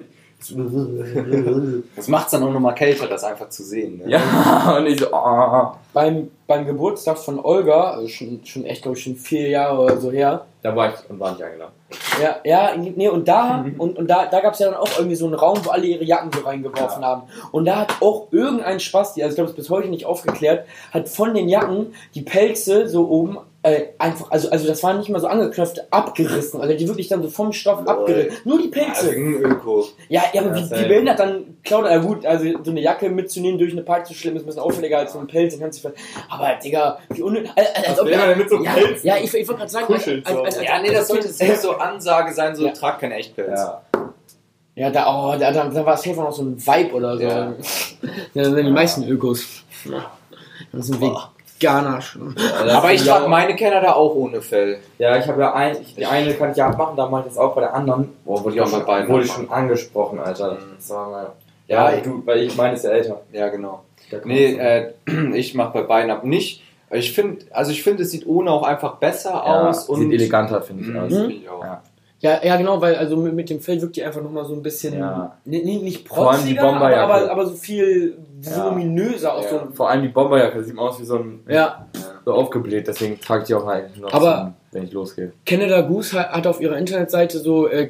Das macht es dann auch nochmal kälter, das einfach zu sehen. Ne? ja, und ich so, oh. Beim, beim Geburtstag von Olga, also schon, schon echt, glaube ich, schon vier Jahre oder so her. Da war ich und war nicht eingeladen. Ja, ja, nee, und da, und, und da, da gab es ja dann auch irgendwie so einen Raum, wo alle ihre Jacken so reingeworfen haben. Und da hat auch irgendein Spasti, also ich glaube, es ist bis heute nicht aufgeklärt, hat von den Jacken die Pelze so oben äh, einfach, also, also das war nicht mal so angeknöpft, abgerissen. Also die wirklich dann so vom Stoff Lol. abgerissen. Nur die Also Pelze. ein Öko. Ja, ja, aber Ja, wie, wie behindert dann Klaut, ja gut, also so eine Jacke mitzunehmen, durch eine Party zu schleppen, ist ein bisschen auffälliger als so ein Pelz, den kannst du Aber Digga, wie unnötig. Als, als, ob denn mit so einem ja, Pelz? ja, ich, ich wollte gerade sagen, Kuscheln als, als, als, Ja, nee, das sollte safe so Ansage sein, so Ja. trag kein Echtpelz. Ja. Ja, da, oh, da, da, da war safe auch noch so ein Vibe oder so. Ja. Ja, das sind die meisten Ökos. Das sind Veganer schon. Aber ich ja trage meine Kenner da auch ohne Fell. Ja, ich habe ja ein, ich, die eine kann ich ja abmachen, da mache ich das auch bei der anderen. Boah, wurde ich Ja, auch bei schon, beiden wurde ich schon angesprochen, Alter. Mhm. Das war mal, Ja, ja, ich- du, weil ich meine ist ja älter. Ja, genau. Nee, äh, ich mache bei beiden ab. Nicht, Ich finde, also ich finde, es sieht ohne auch einfach besser Ja, aus und sieht eleganter, finde ich, Mhm, aus. Ja. Ja, ja, genau, weil also mit, mit dem Fell wirkt die einfach nochmal so ein bisschen, Ja. nicht, nicht protziger, aber, aber, aber so viel Ja. voluminöser auch Ja. so. Vor allem die Bomberjacke sieht aus wie so ein Ja, so aufgebläht, deswegen trage ich die auch eigentlich noch, Aber- wenn ich losgehe. Canada Goose hat, hat auf ihrer Internetseite so, äh,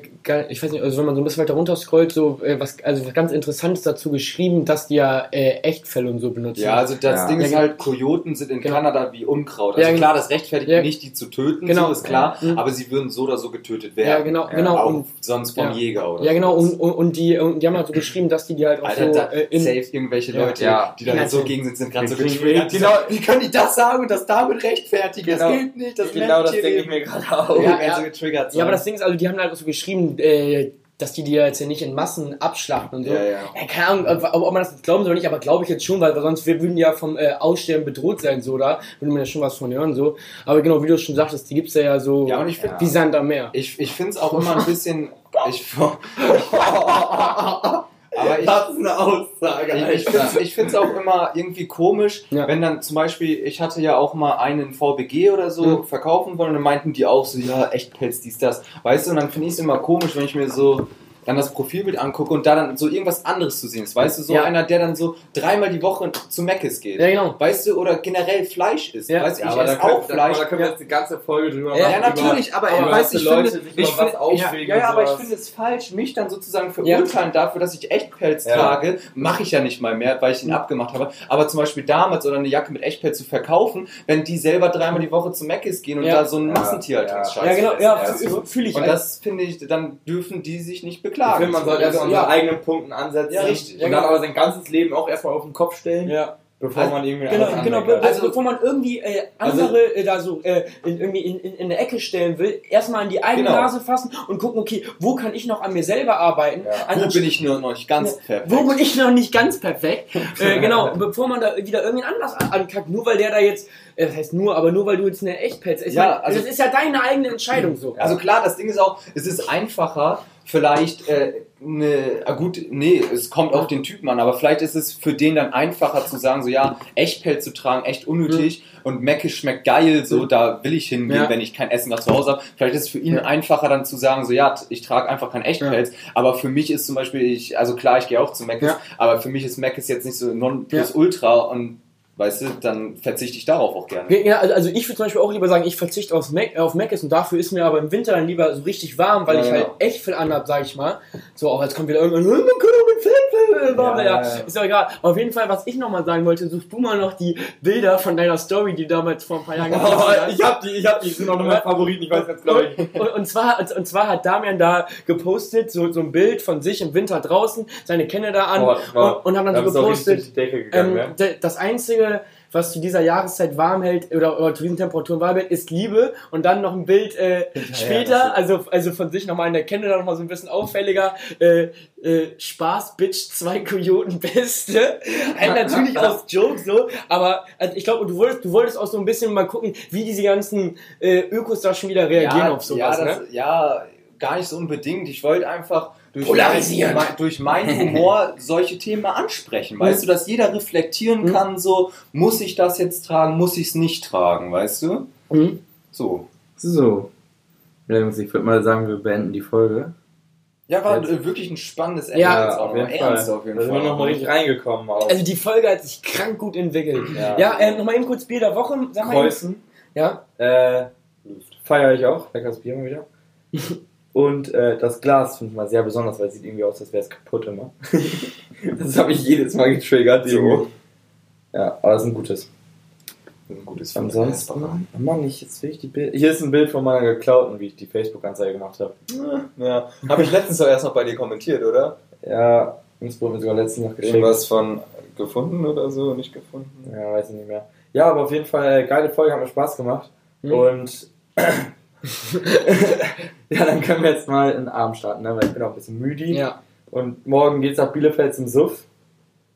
ich weiß nicht, also wenn man so ein bisschen weiter runter scrollt, so äh, was, also was ganz Interessantes dazu geschrieben, dass die ja äh, Echtfälle und so benutzen. Ja, also das Ja. Ding Ja, ist genau. halt, Kojoten sind in Genau. Kanada wie Unkraut. Also Ja, klar, das rechtfertigt ja. nicht, die zu töten, Genau. so ist klar, Ja. Mhm. aber sie würden so oder so getötet ja, werden. genau, Ja, genau. auch Und, sonst vom ja. Jäger oder ja, genau. Und, und, und, die, und die haben halt so geschrieben, dass die die halt auch Alter, so da äh, in, safe irgendwelche. Leute, Ja. die da Ja, jetzt so gegen sind, sind gerade so Genau. getriggert. Genau. Wie können die das sagen und das damit rechtfertigen? Genau. Das gilt nicht, das genau das Menschenleben. Denke ich mir gerade auch. Ja, Ja, so getriggert Ja, aber das Ding ist, also die haben halt so geschrieben, äh, dass die die jetzt ja nicht in Massen abschlachten und so. Ja, ja. Ja, keine Ahnung, ob, ob man das glauben soll oder nicht, aber glaube ich jetzt schon, weil sonst wir würden ja vom äh, Aussterben bedroht sein, so da, würde man ja schon was von hören, so. Aber genau, wie du schon sagtest, die gibt's ja, ja so Ja, und ich finde, wie Sand am Meer. ich, ich finde es auch immer ein bisschen. ich, aber ich, Das ist eine Aussage, Ich, ich finde es auch immer irgendwie komisch, Ja. wenn dann zum Beispiel, ich hatte ja auch mal einen VBG oder so Mhm. verkaufen wollen und dann meinten die auch so, ja, echt Pelz, dies, das. Weißt du, und dann finde ich es immer komisch, wenn ich mir so dann das Profilbild angucke und da dann so irgendwas anderes zu sehen ist. Weißt du, so Ja. einer, der dann so dreimal die Woche zu Meckes geht. Ja, genau. Weißt du, oder generell Fleisch isst. Ja. Weißt du, Ja, ich da esse können, auch Fleisch. Da können wir jetzt eine ganze Folge drüber Ja, Ja, machen. natürlich, aber, aber weißt, ich Leute finde, sich ich aufregen ja, ja, aber ich finde es falsch, mich dann sozusagen Ja. verurteilen dafür, dass ich Echtpelz Ja. trage, mache ich ja nicht mal mehr, weil ich ihn abgemacht habe. Aber zum Beispiel damals oder eine Jacke mit Echtpelz zu verkaufen, wenn die selber dreimal die Woche zu Meckes gehen und Ja. da so ein Ja. Massentierhaltungsscheiß Ja, genau, fressen, ja, fühle ich Und halt. das finde ich, dann dürfen die sich nicht Ich beklagen. finde, man sollte erst an Ja. seinen eigenen Punkten ansetzen. Ja, richtig. Und Ja, dann genau. aber sein ganzes Leben auch erstmal auf den Kopf stellen, ja. bevor man irgendwie Genau, genau, be Also- bevor man irgendwie äh, Also- andere äh, da so äh, in, irgendwie in, in, in der Ecke stellen will, erstmal an die eigene Genau. Nase fassen und gucken, okay, wo kann ich noch an mir selber arbeiten? Ja. An, Wo bin ich nur noch nicht ganz perfekt? Wo bin ich noch nicht ganz perfekt? äh, genau, bevor man da wieder irgendwen anders an- ankackt, nur weil der da jetzt, äh, das heißt nur, aber nur weil du jetzt eine Echtpelz ist. Ja, Ja, also- das ist ja deine eigene Entscheidung so. Also klar, das Ding ist auch, es ist einfacher, vielleicht äh, ne, ah gut, nee, es kommt auf den Typen an, aber vielleicht ist es für den dann einfacher zu sagen, so ja, Echtpelz zu tragen, echt unnötig und Mecke schmeckt geil, so da will ich hingehen, Ja. wenn ich kein Essen nach zu Hause habe. Vielleicht ist es für ihn Ja. einfacher dann zu sagen, so ja, ich trage einfach kein Echtpelz, aber für mich ist zum Beispiel, ich, also klar, ich gehe auch zu Meckes, Ja. aber für mich ist Meckes jetzt nicht so non plus Ja. ultra und weißt du, dann verzichte ich darauf auch gerne. Ja, also also ich würde zum Beispiel auch lieber sagen, ich verzichte aufs Mac, auf Mc's und dafür ist mir aber im Winter dann lieber so richtig warm, weil Ja, ich genau. halt echt viel anhab, sag ich mal. So, auch jetzt kommt wieder irgendwann, "Hm, man kann auch mit warm, Ja, ja, ja, ja. ist doch egal. Aber auf jeden Fall, was ich nochmal sagen wollte, suchst du mal noch die Bilder von deiner Story, die damals vor ein paar Jahren gemacht Oh, hast. ich hab die, ich hab die, sind noch meine Favoriten, ich weiß jetzt, glaube ich. Und, und, zwar, und, zwar hat Damian da gepostet, so, so ein Bild von sich im Winter draußen, seine Kinder da an Oh, war- und, und haben dann Da so gepostet, gegangen, ähm, ne? das einzige, was zu dieser Jahreszeit warm hält oder, oder zu diesen Temperaturen warm hält, ist Liebe. Und dann noch ein Bild äh, später, also, also von sich nochmal in der Kenne, noch mal so ein bisschen auffälliger. Äh, äh, Spaß, Bitch, zwei Kojoten, Beste. Halt natürlich aus Joke so, aber also ich glaube, du wolltest, du wolltest auch so ein bisschen mal gucken, wie diese ganzen äh, Ökos da schon wieder reagieren auf sowas. ja, ne? das, ja, gar nicht so unbedingt. Ich wollte einfach durch, Polarisieren. mein, durch meinen Humor solche Themen ansprechen. Weißt du, dass jeder reflektieren Mhm. kann, so, muss ich das jetzt tragen, muss ich es nicht tragen, weißt du? Mhm. So. So. Ja, Jungs, ich würde mal sagen, wir beenden die Folge. Ja, war Jetzt- wirklich ein spannendes Ende. Ja, jetzt auch noch. Ernst auf jeden Da sind wir Fall. noch mal richtig reingekommen. Auch. Also die Folge hat sich krank gut entwickelt. Ja. Ja, äh, nochmal eben kurz Bier der Woche. Sag mal eben. Kreuzen. Ja. Äh, feiere ich auch. Leckeres Bier mal wieder. Und äh, das Glas finde ich mal sehr besonders, weil es sieht irgendwie aus, als wäre es kaputt immer. das habe ich jedes Mal getriggert. So. Ja, aber es ist ein gutes. Ein gutes Ansonsten, oh Mann, ich, jetzt will ich die Bild. Hier ist ein Bild von meiner geklauten, wie ich die Facebook-Anzeige gemacht habe. Ja, habe ich letztens doch erst noch bei dir kommentiert, oder? Ja, Innsbruck mir sogar letztens noch geschickt. Irgendwas von gefunden oder so, nicht gefunden? Ja, weiß ich nicht mehr. Ja, aber auf jeden Fall äh, geile Folge, hat mir Spaß gemacht. Mhm. Und ja, dann können wir jetzt mal in den Abend starten, ne? weil ich bin auch ein bisschen müde. Ja. Und morgen geht's nach Bielefeld zum Suff.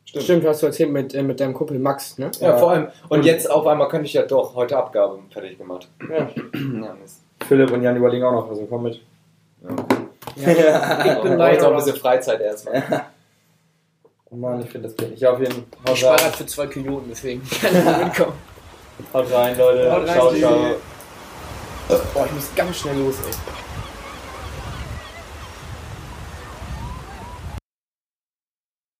Stimmt, hast du erzählt mit, äh, mit deinem Kumpel Max, ne? Ja, Ja. vor allem. Und jetzt auf einmal könnte ich ja doch heute Abgabe fertig gemacht. Ja. Ja. Philipp und Jan überlegen auch noch, also komm mit. Ich bin leider auch ein bisschen Freizeit erstmal. Oh Mann, ich finde das geht nicht. Ja, auf jeden Fall. Ich spare halt für zwei Kojoten, deswegen kann ich nicht mitkommen. Haut rein, Leute. Haut rein, ciao, ciao. Boah, ich muss ganz schnell los, ey.